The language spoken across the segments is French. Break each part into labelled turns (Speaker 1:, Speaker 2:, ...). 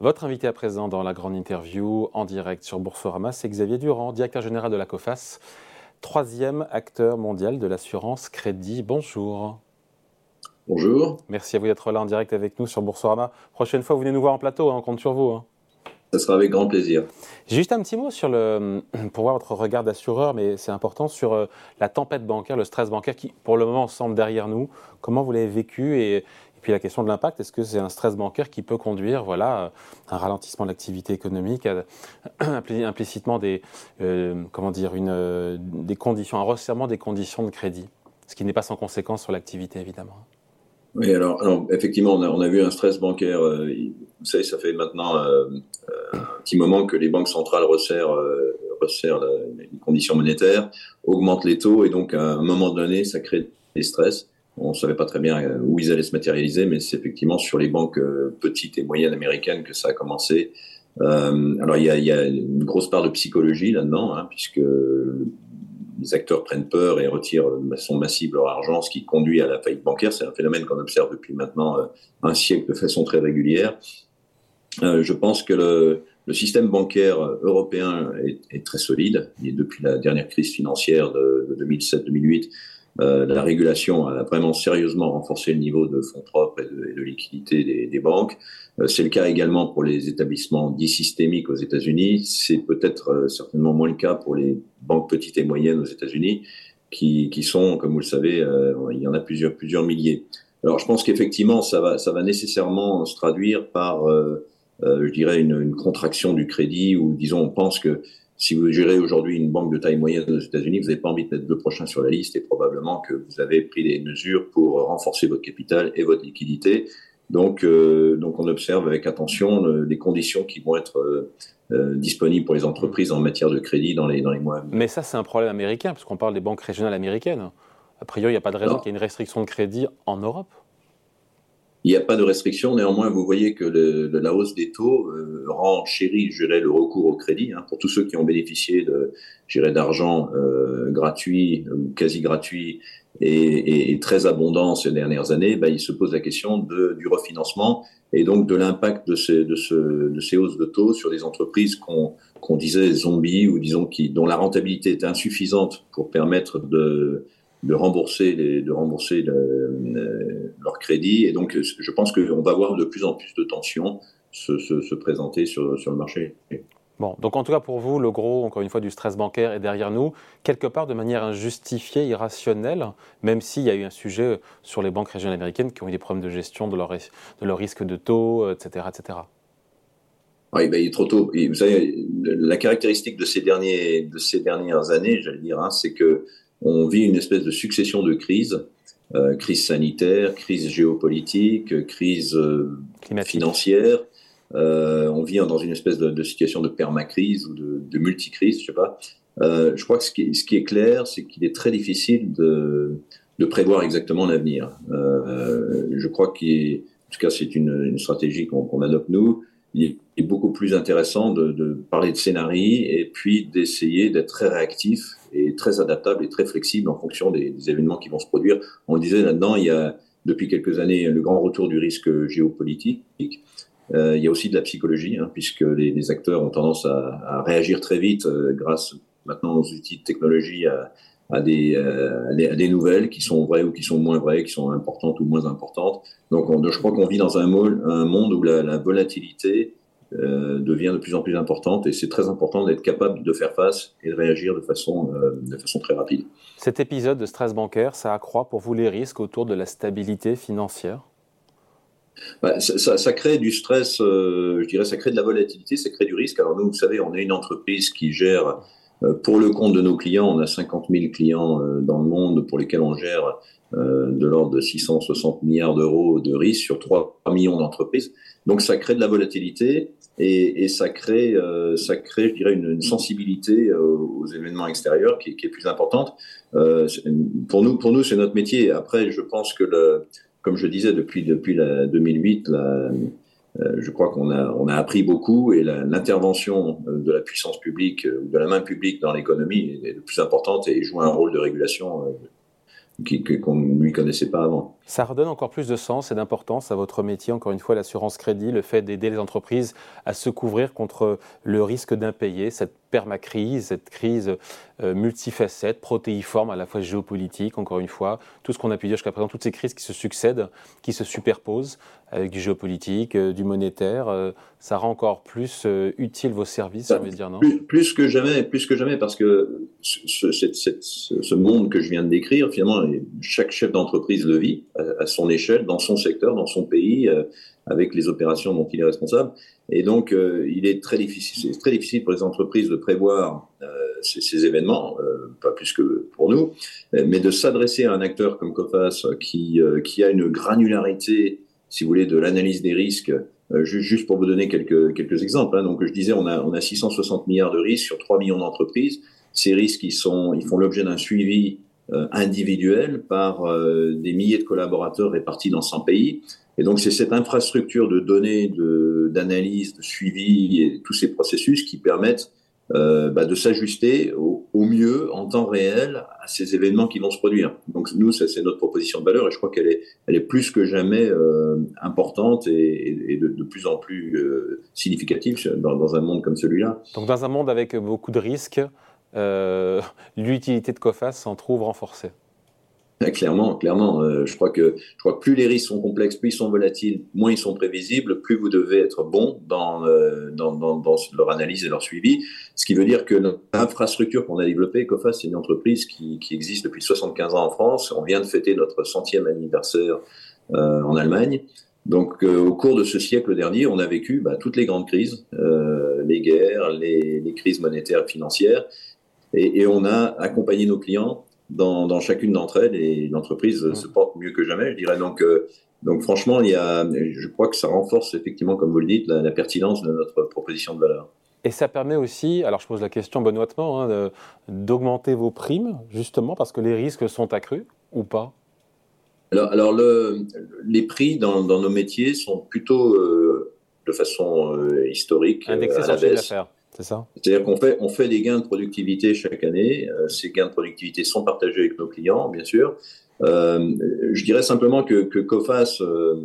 Speaker 1: Votre invité à présent dans la grande interview en direct sur Boursorama, c'est Xavier Durand, directeur général de la COFAS, troisième acteur mondial de l'assurance crédit. Bonjour.
Speaker 2: Bonjour.
Speaker 1: Merci à vous d'être là en direct avec nous sur Boursorama. Prochaine fois, vous venez nous voir en plateau, hein, on compte sur vous. Hein.
Speaker 2: Ça sera avec grand plaisir.
Speaker 1: Juste un petit mot sur le, pour voir votre regard d'assureur, mais c'est important, sur euh, la tempête bancaire, le stress bancaire qui, pour le moment, semble derrière nous. Comment vous l'avez vécu et, et puis la question de l'impact, est-ce que c'est un stress bancaire qui peut conduire voilà, un ralentissement de l'activité économique, implicitement des, euh, comment dire, une, euh, des conditions, un resserrement des conditions de crédit, ce qui n'est pas sans conséquence sur l'activité évidemment
Speaker 2: oui, alors, effectivement, on a, vu un stress bancaire. Euh, vous savez, ça fait maintenant un petit moment que les banques centrales resserrent les conditions monétaires, augmentent les taux, et donc à un moment donné, ça crée des stress. On ne savait pas très bien euh, où ils allaient se matérialiser, mais c'est effectivement sur les banques euh, petites et moyennes américaines que ça a commencé. Euh, alors il y, a, une grosse part de psychologie là-dedans, hein, puisque les acteurs prennent peur et retirent de façon massive leur argent, ce qui conduit à la faillite bancaire. C'est un phénomène qu'on observe depuis maintenant un siècle de façon très régulière. je pense que le, système bancaire européen est, très solide. Et depuis la dernière crise financière de, de 2007-2008, euh, la régulation a vraiment sérieusement renforcé le niveau de fonds propres et de, liquidité des, banques. Euh, c'est le cas également pour les établissements dits systémiques aux États-Unis. C'est peut-être euh, certainement moins le cas pour les banques petites et moyennes aux États-Unis, qui, sont, comme vous le savez, il y en a plusieurs, plusieurs milliers. Alors je pense qu'effectivement, ça va, ça va nécessairement se traduire par, je dirais, une, une, contraction du crédit, ou disons, on pense que si vous gérez aujourd'hui une banque de taille moyenne aux États-Unis, vous n'avez pas envie de mettre le prochain sur la liste et probablement que vous avez pris des mesures pour renforcer votre capital et votre liquidité. Donc, euh, donc on observe avec attention les conditions qui vont être euh, euh, disponibles pour les entreprises en matière de crédit dans les, dans les mois à venir.
Speaker 1: Mais ça, c'est un problème américain, puisqu'on parle des banques régionales américaines. A priori, il n'y a pas de raison qu'il y ait une restriction de crédit en Europe.
Speaker 2: Il n'y a pas de restriction. Néanmoins, vous voyez que la hausse des taux euh, rend chéri, je dirais, le recours au crédit. Hein, pour tous ceux qui ont bénéficié d'argent euh, gratuit quasi gratuit et, très abondant ces dernières années, ben, il se pose la question du refinancement et donc de l'impact de ces, hausses de taux sur des entreprises qu'on, disait zombies ou disons dont la rentabilité est insuffisante pour permettre de de rembourser, les, de rembourser le, leur crédit. Et donc, je pense qu'on va voir de plus en plus de tensions se, se, se, présenter sur, sur le marché.
Speaker 1: Bon, donc en tout cas pour vous, le gros, encore une fois, du stress bancaire est derrière nous, quelque part de manière injustifiée, irrationnelle, même s'il y a eu un sujet sur les banques régionales américaines qui ont eu des problèmes de gestion de leur, de leur risque de taux, etc. etc.
Speaker 2: Oui, ben, il est trop tôt. vous savez, la caractéristique de ces, derniers, de ces dernières années, j'allais dire, hein, c'est que on vit une espèce de succession de crises, euh, crise sanitaire, crise géopolitique, crise euh, financière. Euh, on vit dans une espèce de, situation de permacrise ou de, de multicrise, je sais pas. Euh, je crois que ce qui, ce qui est clair, c'est qu'il est très difficile de, de prévoir exactement l'avenir. Euh, je crois qu'en tout cas, c'est une, une, stratégie qu'on adopte nous. Il est beaucoup plus intéressant de, de parler de scénarii et puis d'essayer d'être très réactif et très adaptable et très flexible en fonction des, événements qui vont se produire. On disait là-dedans, il y a depuis quelques années le grand retour du risque géopolitique. Euh, il y a aussi de la psychologie, hein, puisque les, acteurs ont tendance à, réagir très vite euh, grâce maintenant aux outils de technologie à, à, des, euh, à, des, nouvelles qui sont vraies ou qui sont moins vraies, qui sont importantes ou moins importantes. Donc on, je crois qu'on vit dans un, monde où la volatilité euh, devient de plus en plus importante et c'est très important d'être capable de faire face et de réagir de façon, euh, de façon très rapide.
Speaker 1: Cet épisode de stress bancaire, ça accroît pour vous les risques autour de la stabilité financière?
Speaker 2: Bah, ça, ça, crée du stress, euh, je dirais, ça crée de la volatilité, ça crée du risque. Alors nous, vous savez, on est une entreprise qui gère pour le compte de nos clients, on a 50 000 clients dans le monde pour lesquels on gère de l'ordre de 660 milliards d'euros de risques sur 3 millions d'entreprises. Donc ça crée de la volatilité et, ça crée, euh, ça crée, je dirais, une, sensibilité euh, aux événements extérieurs qui, est plus importante. Euh, pour nous, pour nous, c'est notre métier. Après, je pense que, comme je disais depuis depuis la 2008, la, euh, je crois qu'on a on a appris beaucoup et l'intervention de la puissance publique, de la main publique dans l'économie est de plus importante et joue un rôle de régulation qu'on ne lui connaissait pas avant.
Speaker 1: Ça redonne encore plus de sens et d'importance à votre métier, encore une fois, l'assurance crédit, le fait d'aider les entreprises à se couvrir contre le risque d'impayé, cette permacrise, cette crise euh, multifacette, protéiforme, à la fois géopolitique, encore une fois, tout ce qu'on a pu dire jusqu'à présent, toutes ces crises qui se succèdent, qui se superposent, avec du géopolitique, euh, du monétaire, euh, ça rend encore plus utile vos services,
Speaker 2: on dire, non? Plus, que jamais, plus que jamais, parce que ce monde que je viens de décrire, finalement, chaque chef d'entreprise le vit à, son échelle, dans son secteur, dans son pays, euh, avec les opérations dont il est responsable. Et donc, euh, il est très difficile, très difficile pour les entreprises de prévoir euh, ces, événements, pas plus que pour nous, mais de s'adresser à un acteur comme Cofas qui, qui a une granularité, si vous voulez, de l'analyse des risques. Juste pour vous donner quelques, quelques exemples. Hein. Donc, je disais, on a, on a 660 milliards de risques sur 3 millions d'entreprises. Ces risques, ils, sont, ils font l'objet d'un suivi individuelle par euh, des milliers de collaborateurs répartis dans 100 pays. Et donc, c'est cette infrastructure de données, d'analyse, de, suivi et tous ces processus qui permettent euh, bah, de s'ajuster au, mieux en temps réel à ces événements qui vont se produire. Donc nous, ça c'est notre proposition de valeur et je crois qu'elle est, elle est plus que jamais importante et, de, de, plus en plus significative dans, dans, un monde comme celui-là.
Speaker 1: Donc dans un monde avec beaucoup de risques, euh, l'utilité de COFAS s'en trouve renforcée.
Speaker 2: Clairement, clairement. Euh, je, crois que, plus les risques sont complexes, plus ils sont volatiles, moins ils sont prévisibles, plus vous devez être bon dans, euh, leur analyse et leur suivi. Ce qui veut dire que l'infrastructure qu'on a développée, COFAS, c'est une entreprise qui, qui, existe depuis 75 ans en France. On vient de fêter notre centième anniversaire en Allemagne. Donc, au cours de ce siècle dernier, on a vécu bah, toutes les grandes crises, les guerres, les, les crises monétaires et financières. Et, on a accompagné nos clients dans, chacune d'entre elles et l'entreprise se porte mieux que jamais, je dirais. Donc, euh, donc franchement, il y a, je crois que ça renforce effectivement, comme vous le dites, la, pertinence de notre proposition de valeur.
Speaker 1: Et ça permet aussi, alors je pose la question benoîtement, hein, d'augmenter vos primes, justement parce que les risques sont accrus ou pas?
Speaker 2: Alors, alors le, les prix dans, nos métiers sont plutôt euh, de façon euh, historique
Speaker 1: Indexés à la baisse. C'est ça?
Speaker 2: C'est-à-dire qu'on fait, on fait des gains de productivité chaque année. Euh, ces gains de productivité sont partagés avec nos clients, bien sûr. Euh, je dirais simplement que, que COFAS euh,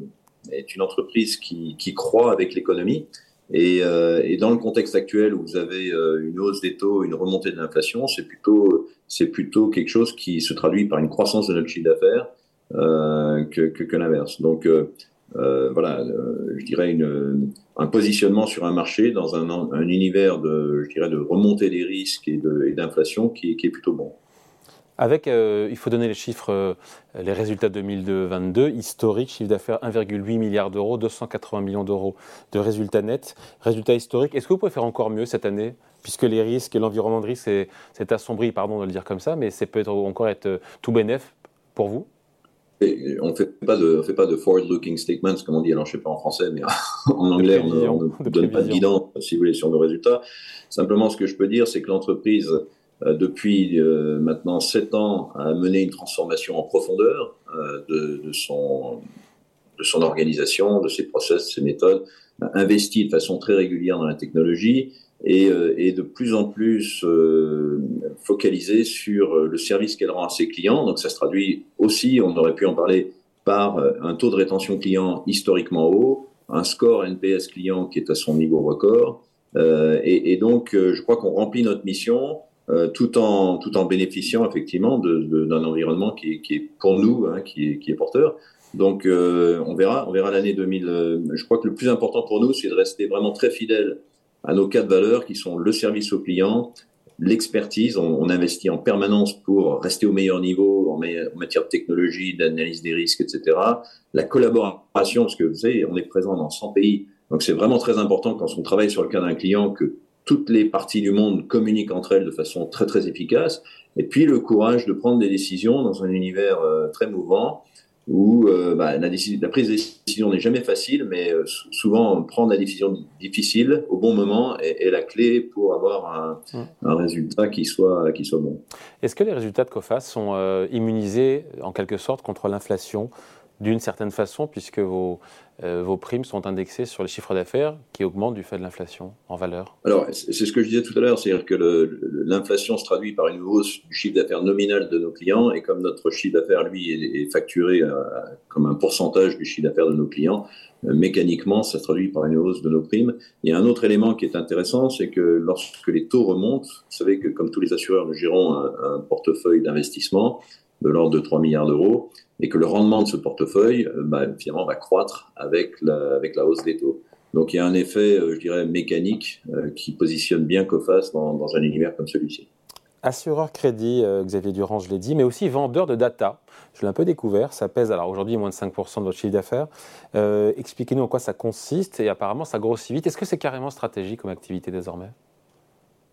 Speaker 2: est une entreprise qui, qui croît avec l'économie. Et, et, dans le contexte actuel où vous avez une hausse des taux, une remontée de l'inflation, c'est plutôt, c'est plutôt quelque chose qui se traduit par une croissance de notre chiffre d'affaires que, que, que l'inverse. Donc, euh, voilà, euh, je dirais un positionnement sur un marché dans un, un, univers de, je dirais, de remontée des risques et d'inflation qui, est plutôt bon.
Speaker 1: Avec, euh, il faut donner les chiffres, les résultats 2022, historique, chiffre d'affaires 1,8 milliard d'euros, 280 millions d'euros de résultats nets. Résultats historiques, est-ce que vous pouvez faire encore mieux cette année? Puisque les risques et l'environnement de risque, c'est assombri, pardon de le dire comme ça, mais c'est peut-être encore être tout bénéf pour vous?
Speaker 2: On ne fait pas de, fait pas de forward-looking statements, comme on dit, alors je ne sais pas en français, mais en anglais, on ne donne pas de guidance, si vous voulez, sur nos résultats. Simplement, ce que je peux dire, c'est que l'entreprise, euh, depuis euh, maintenant sept ans, a mené une transformation en profondeur euh, de, son, de son organisation, de ses process, de ses méthodes, a investi de façon très régulière dans la technologie et, et de plus en plus focalisée sur euh, le service qu'elle rend à ses clients. Donc ça se traduit aussi, on aurait pu en parler, par euh, un taux de rétention client historiquement haut, un score NPS client qui est à son niveau record. Euh, et, donc, je crois qu'on remplit notre mission tout, en, tout en bénéficiant effectivement d'un environnement qui, qui, est pour nous, hein, qui, est, qui, est, porteur. Donc, on verra, on verra l'année 2000. je crois que le plus important pour nous, c'est de rester vraiment très fidèle à nos quatre valeurs qui sont le service au client, l'expertise. On, investit en permanence pour rester au meilleur niveau en, matière de technologie, d'analyse des risques, etc. La collaboration, parce que vous savez, on est présent dans 100 pays. Donc c'est vraiment très important quand on travaille sur le cas d'un client que toutes les parties du monde communiquent entre elles de façon très très efficace. Et puis le courage de prendre des décisions dans un univers euh, très mouvant où euh, bah, la, prise de décision n'est jamais facile, mais euh, souvent prendre la décision difficile au bon moment est, la clé pour avoir un, un, résultat qui soit, qui soit bon.
Speaker 1: Est-ce que les résultats de COFAS sont euh, immunisés en quelque sorte contre l'inflation d'une certaine façon, puisque vos, euh, vos primes sont indexées sur les chiffres d'affaires qui augmentent du fait de l'inflation en valeur
Speaker 2: Alors, c'est ce que je disais tout à l'heure, c'est-à-dire que l'inflation se traduit par une hausse du chiffre d'affaires nominal de nos clients, et comme notre chiffre d'affaires, lui, est, facturé comme un pourcentage du chiffre d'affaires de nos clients, euh, mécaniquement, ça se traduit par une hausse de nos primes. Il y a un autre élément qui est intéressant, c'est que lorsque les taux remontent, vous savez que comme tous les assureurs, nous gérons un portefeuille d'investissement de l'ordre de 3 milliards d'euros, et que le rendement de ce portefeuille, euh, bah, finalement, va croître avec la, avec la hausse des taux. Donc il y a un effet, euh, je dirais, mécanique euh, qui positionne bien dans, dans un univers comme celui-ci.
Speaker 1: Assureur crédit, Xavier Durand, je l'ai dit, mais aussi vendeur de data. Je l'ai un peu découvert. Ça pèse alors aujourd'hui moins de 5% de votre chiffre d'affaires. Expliquez-nous en quoi ça consiste et apparemment ça grossit vite. Est-ce que c'est carrément stratégique comme activité désormais?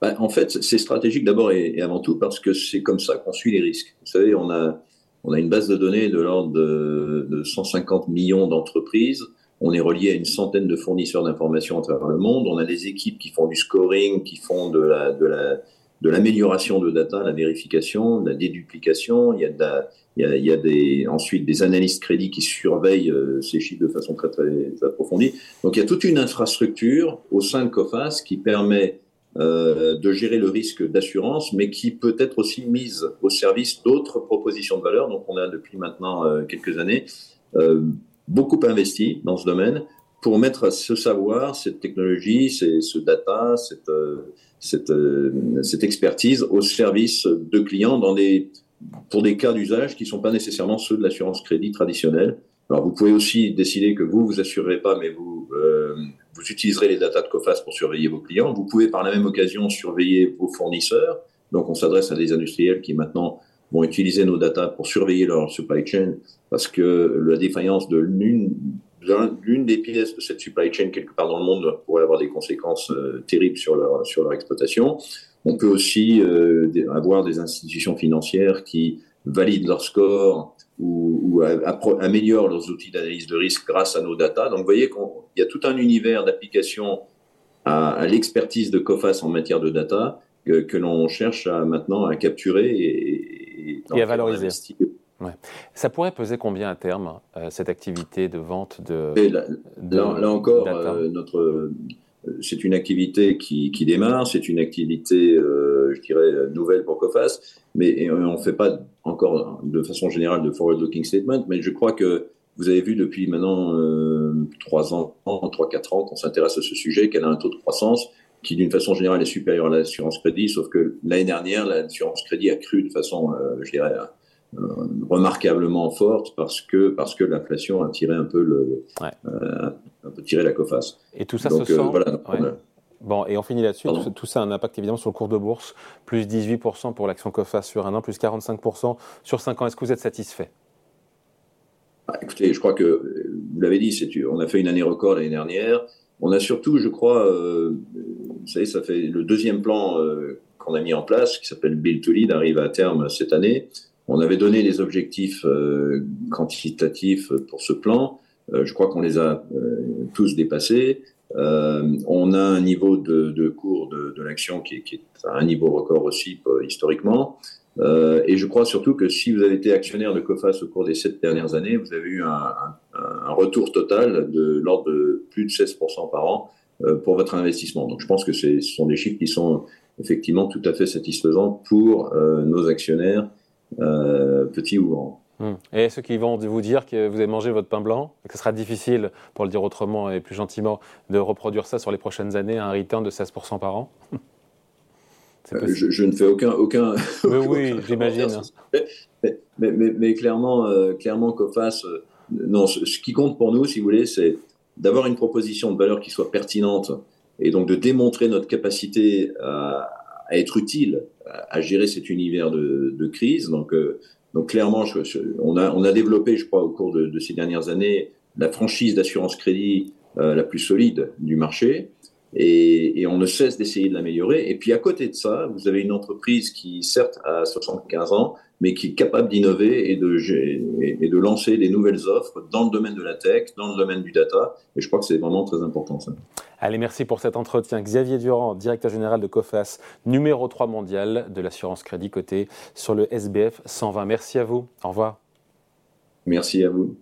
Speaker 2: Bah, En fait, c'est stratégique d'abord et, avant tout parce que c'est comme ça qu'on suit les risques. Vous savez, on a, on a une base de données de l'ordre de, 150 millions d'entreprises. On est relié à une centaine de fournisseurs d'informations à travers le monde. On a des équipes qui font du scoring, qui font de la, de la, de l'amélioration de data, la vérification, la déduplication. Il y a, de il y a, des, ensuite des analystes crédits qui surveillent euh, ces chiffres de façon très, très approfondie. Donc il y a toute une infrastructure au sein de COFAS qui permet euh, de gérer le risque d'assurance, mais qui peut être aussi mise au service d'autres propositions de valeur. Donc on a depuis maintenant euh, quelques années euh, beaucoup investi dans ce domaine pour mettre ce savoir, cette technologie, ce data, cette, cette, cette, expertise au service de clients dans des, pour des cas d'usage qui ne sont pas nécessairement ceux de l'assurance crédit traditionnelle. Alors vous pouvez aussi décider que vous vous assurez pas, mais vous vous utiliserez les datas de COFAS pour surveiller vos clients. Vous pouvez par la même occasion surveiller vos fournisseurs. Donc on s'adresse à des industriels qui maintenant vont utiliser nos datas pour surveiller leur supply chain parce que la défaillance de l'une des pièces de cette supply chain quelque part dans le monde pourrait avoir des conséquences euh, terribles sur leur, sur leur exploitation. On peut aussi euh, avoir des institutions financières qui valident leur score ou, améliorent leurs outils d'analyse de risque grâce à nos data. Donc, vous voyez qu'il y a tout un univers d'application à, l'expertise de COFAS en matière de data que, l'on cherche à, maintenant à capturer et,
Speaker 1: et, à valoriser. Ça pourrait peser combien à terme, euh, cette activité de vente de.
Speaker 2: là, encore, euh, notre c'est une activité qui, qui démarre, c'est une activité, euh, je dirais, nouvelle pour COFAS, mais on ne fait pas encore de façon générale de forward-looking statement, mais je crois que vous avez vu depuis maintenant euh, 3 ans, 3-4 ans qu'on s'intéresse à ce sujet, qu'elle a un taux de croissance qui d'une façon générale est supérieur à l'assurance crédit, sauf que l'année dernière, l'assurance crédit a cru de façon, euh, je dirais, euh, remarquablement forte parce que, parce que l'inflation a tiré un peu, le, euh, un peu tiré la coface.
Speaker 1: Et tout ça se sent. Voilà, Bon, et on finit là-dessus. Tout, ça a un impact évidemment sur le cours de bourse. Plus 18% pour l'action COFAS sur un an, plus 45% sur 5 ans. Est-ce que vous êtes satisfait?
Speaker 2: Ah, Écoutez, je crois que, vous l'avez dit, on a fait une année record l'année dernière. On a surtout, je crois, euh, vous savez, ça fait le deuxième plan qu'on a mis en place, qui s'appelle Build to Lead, arrive à terme cette année. On avait donné des objectifs euh, quantitatifs pour ce plan. Euh, je crois qu'on les a euh, tous dépassés. On a un niveau de, cours de, l'action qui, est à un niveau record aussi historiquement. et je crois surtout que si vous avez été actionnaire de COFAS au cours des sept dernières années, vous avez eu un, retour total de l'ordre de plus de 16% par an pour votre investissement. Donc je pense que ce sont des chiffres qui sont effectivement tout à fait satisfaisants pour nos actionnaires euh, petit ou grand.
Speaker 1: Hmm. Et ceux qui vont vous dire que vous avez mangé votre pain blanc, et que ce sera difficile, pour le dire autrement et plus gentiment, de reproduire ça sur les prochaines années à un return de 16% par an?
Speaker 2: Euh, je, ne fais aucun. aucun
Speaker 1: mais oui, j'imagine.
Speaker 2: Mais, mais, mais, clairement, euh, clairement COFAS, non, ce, qui compte pour nous, si vous voulez, c'est d'avoir une proposition de valeur qui soit pertinente et donc de démontrer notre capacité à, à être utile à, gérer cet univers de, de crise. Donc, euh, donc clairement, on, a, on a développé, je crois, au cours de, ces dernières années, la franchise d'assurance crédit euh, la plus solide du marché. Et, et on ne cesse d'essayer de l'améliorer. Et puis à côté de ça, vous avez une entreprise qui, certes, a 75 ans, mais qui est capable d'innover et de, et de lancer des nouvelles offres dans le domaine de la tech, dans le domaine du data. Et je crois que c'est vraiment très important ça.
Speaker 1: Allez, merci pour cet entretien. Xavier Durand, directeur général de COFAS, numéro 3 mondial de l'assurance crédit côté sur le SBF 120. Merci à vous. Au revoir.
Speaker 2: Merci à vous.